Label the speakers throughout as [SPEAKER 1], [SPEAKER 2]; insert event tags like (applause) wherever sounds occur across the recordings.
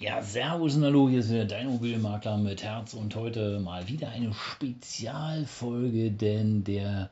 [SPEAKER 1] Ja, Servus und Hallo, hier ist wieder dein Immobilienmakler mit Herz und heute mal wieder eine Spezialfolge, denn der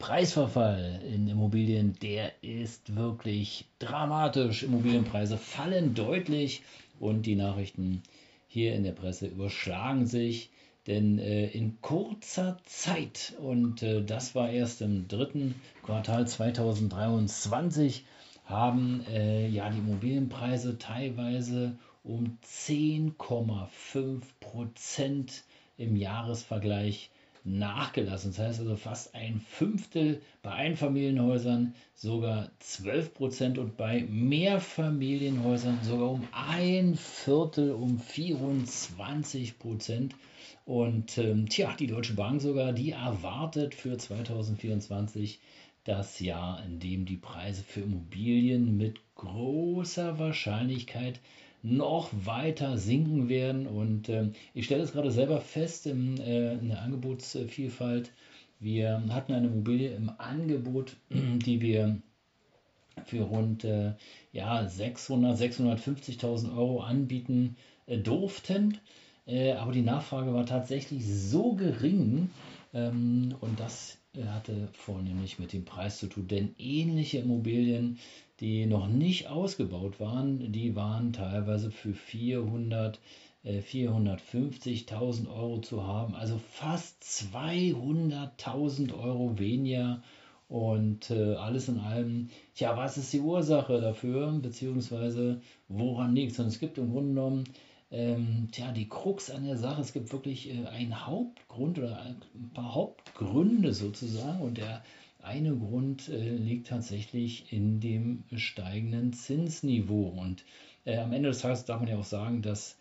[SPEAKER 1] Preisverfall in Immobilien, der ist wirklich dramatisch. Immobilienpreise fallen deutlich und die Nachrichten hier in der Presse überschlagen sich, denn äh, in kurzer Zeit, und äh, das war erst im dritten Quartal 2023, haben äh, ja die Immobilienpreise teilweise um 10,5 Prozent im Jahresvergleich nachgelassen. Das heißt also fast ein Fünftel bei Einfamilienhäusern, sogar 12 Prozent und bei Mehrfamilienhäusern sogar um ein Viertel, um 24 Prozent. Und ähm, tja, die Deutsche Bank sogar, die erwartet für 2024 das Jahr, in dem die Preise für Immobilien mit großer Wahrscheinlichkeit noch weiter sinken werden. Und äh, ich stelle es gerade selber fest im, äh, in der Angebotsvielfalt. Wir hatten eine Immobilie im Angebot, (clears throat) die wir für rund äh, ja, 600, 650.000 Euro anbieten äh, durften. Äh, aber die Nachfrage war tatsächlich so gering ähm, und das hatte vornehmlich mit dem Preis zu tun. Denn ähnliche Immobilien die noch nicht ausgebaut waren, die waren teilweise für 400, äh, 450.000 Euro zu haben, also fast 200.000 Euro weniger. Und äh, alles in allem, tja, was ist die Ursache dafür, beziehungsweise woran liegt es? Und es gibt im Grunde genommen, ähm, tja, die Krux an der Sache, es gibt wirklich äh, einen Hauptgrund oder ein paar Hauptgründe sozusagen. Und der eine Grund äh, liegt tatsächlich in dem steigenden Zinsniveau. Und äh, am Ende des Tages darf man ja auch sagen, dass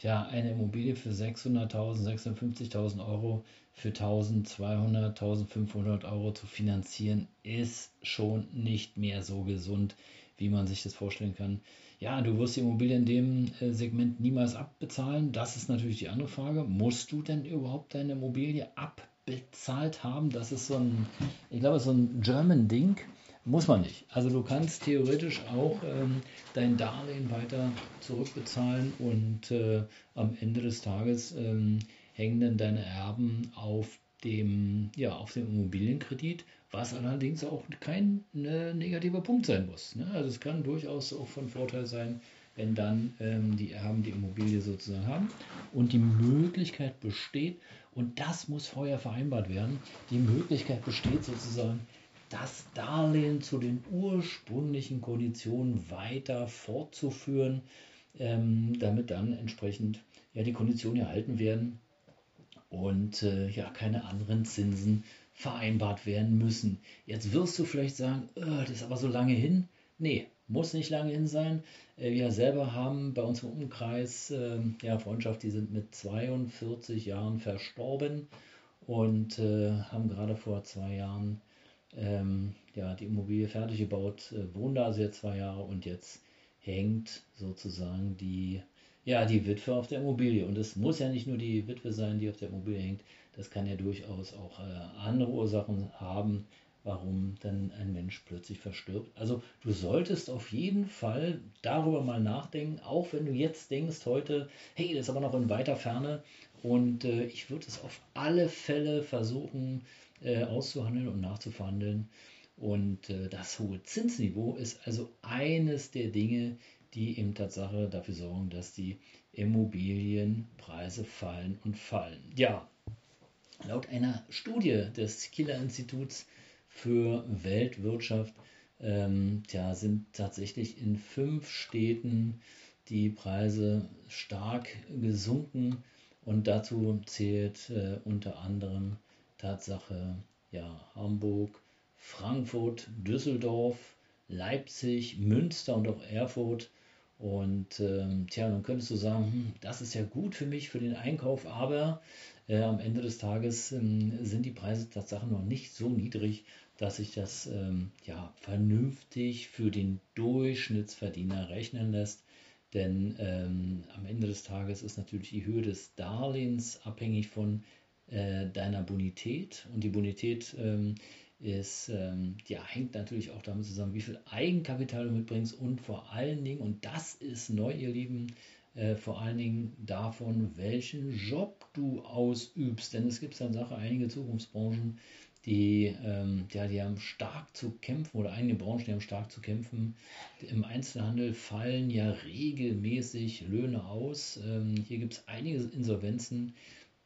[SPEAKER 1] ja, eine Immobilie für 600.000, 650.000 Euro für 1.200, 1.500 Euro zu finanzieren, ist schon nicht mehr so gesund, wie man sich das vorstellen kann. Ja, du wirst die Immobilie in dem äh, Segment niemals abbezahlen. Das ist natürlich die andere Frage. Musst du denn überhaupt deine Immobilie abbezahlen? bezahlt haben. Das ist so ein, ich glaube, so ein German-Ding. Muss man nicht. Also du kannst theoretisch auch ähm, dein Darlehen weiter zurückbezahlen und äh, am Ende des Tages ähm, hängen dann deine Erben auf dem, ja, auf dem Immobilienkredit, was allerdings auch kein ne, negativer Punkt sein muss. Ne? Also es kann durchaus auch von Vorteil sein, wenn dann ähm, die Erben die Immobilie sozusagen haben und die Möglichkeit besteht, und das muss vorher vereinbart werden, die Möglichkeit besteht sozusagen, das Darlehen zu den ursprünglichen Konditionen weiter fortzuführen, ähm, damit dann entsprechend ja, die Konditionen erhalten werden und äh, ja keine anderen Zinsen vereinbart werden müssen. Jetzt wirst du vielleicht sagen, oh, das ist aber so lange hin. Nee, muss nicht lange hin sein. Äh, wir selber haben bei uns im Umkreis äh, ja, Freundschaft, die sind mit 42 Jahren verstorben und äh, haben gerade vor zwei Jahren ähm, ja, die Immobilie fertig gebaut, äh, wohnen da jetzt zwei Jahre und jetzt hängt sozusagen die, ja, die Witwe auf der Immobilie. Und es muss ja nicht nur die Witwe sein, die auf der Immobilie hängt, das kann ja durchaus auch äh, andere Ursachen haben, warum dann ein Mensch plötzlich verstirbt. Also du solltest auf jeden Fall darüber mal nachdenken, auch wenn du jetzt denkst heute, hey, das ist aber noch in weiter Ferne und äh, ich würde es auf alle Fälle versuchen äh, auszuhandeln und nachzuverhandeln. Und äh, das hohe Zinsniveau ist also eines der Dinge, die eben Tatsache dafür sorgen, dass die Immobilienpreise fallen und fallen. Ja, laut einer Studie des Kieler Instituts für Weltwirtschaft. Ähm, ja, sind tatsächlich in fünf Städten die Preise stark gesunken und dazu zählt äh, unter anderem Tatsache ja, Hamburg, Frankfurt, Düsseldorf, Leipzig, Münster und auch Erfurt. Und ähm, tja, dann könntest du sagen, hm, das ist ja gut für mich, für den Einkauf, aber äh, am Ende des Tages ähm, sind die Preise tatsächlich noch nicht so niedrig, dass sich das ähm, ja, vernünftig für den Durchschnittsverdiener rechnen lässt. Denn ähm, am Ende des Tages ist natürlich die Höhe des Darlehens abhängig von äh, deiner Bonität. Und die Bonität ähm, ist, ähm, ja, hängt natürlich auch damit zusammen, wie viel Eigenkapital du mitbringst und vor allen Dingen, und das ist neu, ihr Lieben, äh, vor allen Dingen davon, welchen Job du ausübst. Denn es gibt dann Sache einige Zukunftsbranchen, die, ähm, ja, die haben stark zu kämpfen oder einige Branchen, die haben stark zu kämpfen. Im Einzelhandel fallen ja regelmäßig Löhne aus. Ähm, hier gibt es einige Insolvenzen,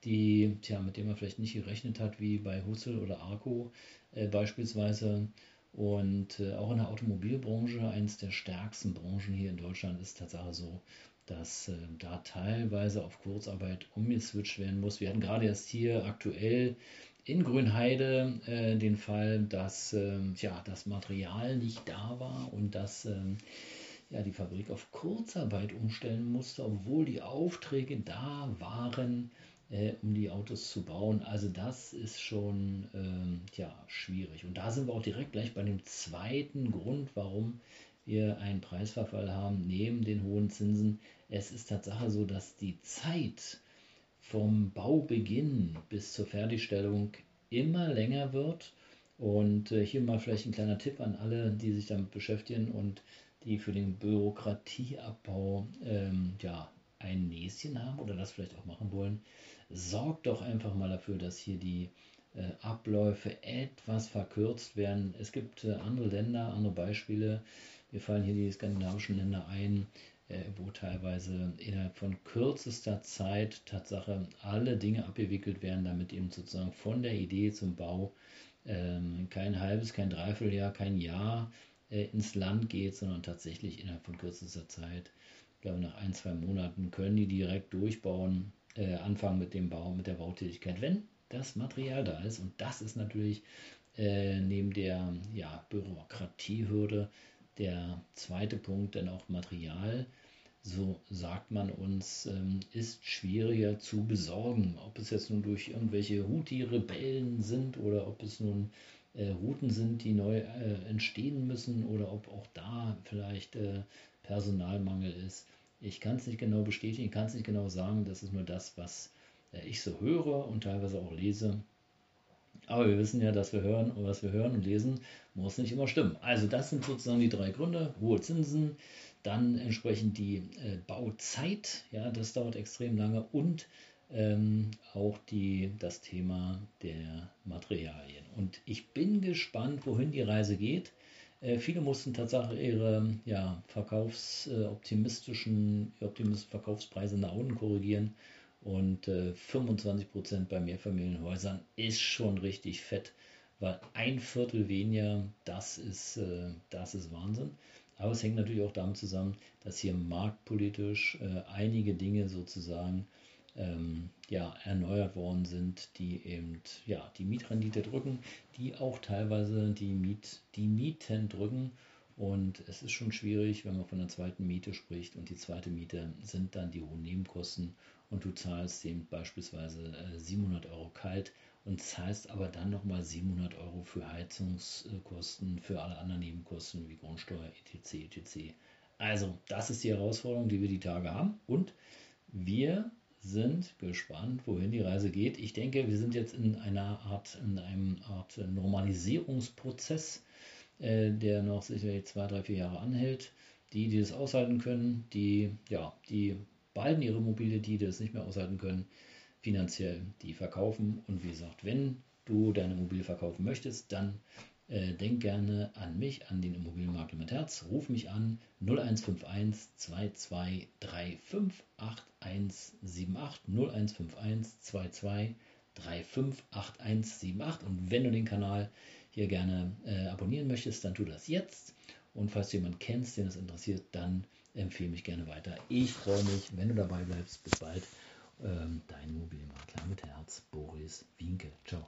[SPEAKER 1] die, tja, mit denen man vielleicht nicht gerechnet hat, wie bei Hussel oder Arco äh, beispielsweise. Und äh, auch in der Automobilbranche, eines der stärksten Branchen hier in Deutschland, ist Tatsache so, dass äh, da teilweise auf Kurzarbeit umgeswitcht werden muss. Wir hatten gerade erst hier aktuell in Grünheide äh, den Fall, dass ähm, ja, das Material nicht da war und dass ähm, ja, die Fabrik auf Kurzarbeit umstellen musste, obwohl die Aufträge da waren äh, um die Autos zu bauen. Also das ist schon ähm, ja, schwierig. Und da sind wir auch direkt gleich bei dem zweiten Grund, warum wir einen Preisverfall haben, neben den hohen Zinsen. Es ist Tatsache so, dass die Zeit vom Baubeginn bis zur Fertigstellung immer länger wird. Und äh, hier mal vielleicht ein kleiner Tipp an alle, die sich damit beschäftigen und die für den Bürokratieabbau ähm, ja, ein Näschen haben oder das vielleicht auch machen wollen sorgt doch einfach mal dafür, dass hier die äh, Abläufe etwas verkürzt werden. Es gibt äh, andere Länder, andere Beispiele. Wir fallen hier die skandinavischen Länder ein, äh, wo teilweise innerhalb von kürzester Zeit Tatsache alle Dinge abgewickelt werden, damit eben sozusagen von der Idee zum Bau ähm, kein halbes, kein Dreivierteljahr, kein Jahr äh, ins Land geht, sondern tatsächlich innerhalb von kürzester Zeit, ich glaube nach ein, zwei Monaten, können die direkt durchbauen äh, anfangen mit dem Bau, mit der Bautätigkeit, wenn das Material da ist. Und das ist natürlich äh, neben der ja, Bürokratiehürde der zweite Punkt, denn auch Material, so sagt man uns, ähm, ist schwieriger zu besorgen. Ob es jetzt nun durch irgendwelche Houthi-Rebellen sind oder ob es nun äh, Routen sind, die neu äh, entstehen müssen oder ob auch da vielleicht äh, Personalmangel ist. Ich kann es nicht genau bestätigen, kann es nicht genau sagen. Das ist nur das, was äh, ich so höre und teilweise auch lese. Aber wir wissen ja, dass wir hören und was wir hören und lesen, muss nicht immer stimmen. Also das sind sozusagen die drei Gründe. Hohe Zinsen, dann entsprechend die äh, Bauzeit, ja, das dauert extrem lange und ähm, auch die, das Thema der Materialien. Und ich bin gespannt, wohin die Reise geht. Äh, viele mussten tatsächlich ihre ja, verkaufsoptimistischen äh, Verkaufspreise nach unten korrigieren. Und äh, 25% bei Mehrfamilienhäusern ist schon richtig fett, weil ein Viertel weniger, das ist, äh, das ist Wahnsinn. Aber es hängt natürlich auch damit zusammen, dass hier marktpolitisch äh, einige Dinge sozusagen ähm, ja, erneuert worden sind, die eben ja, die Mietrendite drücken, die auch teilweise die, Miet, die Mieten drücken. Und es ist schon schwierig, wenn man von der zweiten Miete spricht. Und die zweite Miete sind dann die hohen Nebenkosten. Und du zahlst eben beispielsweise äh, 700 Euro kalt und zahlst aber dann nochmal 700 Euro für Heizungskosten, für alle anderen Nebenkosten wie Grundsteuer, etc. etc. Also, das ist die Herausforderung, die wir die Tage haben. Und wir sind gespannt, wohin die Reise geht. Ich denke, wir sind jetzt in einer Art, in einem Art Normalisierungsprozess, äh, der noch sicherlich zwei, drei, vier Jahre anhält. Die, die das aushalten können, die, ja, die behalten ihre Immobilie, die, die das nicht mehr aushalten können, finanziell, die verkaufen. Und wie gesagt, wenn du deine Immobilie verkaufen möchtest, dann äh, denk gerne an mich, an den Immobilienmakler mit Herz. Ruf mich an 0151 2235 8178 0151 2235 8178 und wenn du den Kanal hier gerne äh, abonnieren möchtest, dann tu das jetzt. Und falls du jemanden kennst, den es interessiert, dann empfehle mich gerne weiter. Ich freue mich, wenn du dabei bleibst. Bis bald. Ähm, dein Immobilienmakler mit Herz, Boris Winke. Ciao.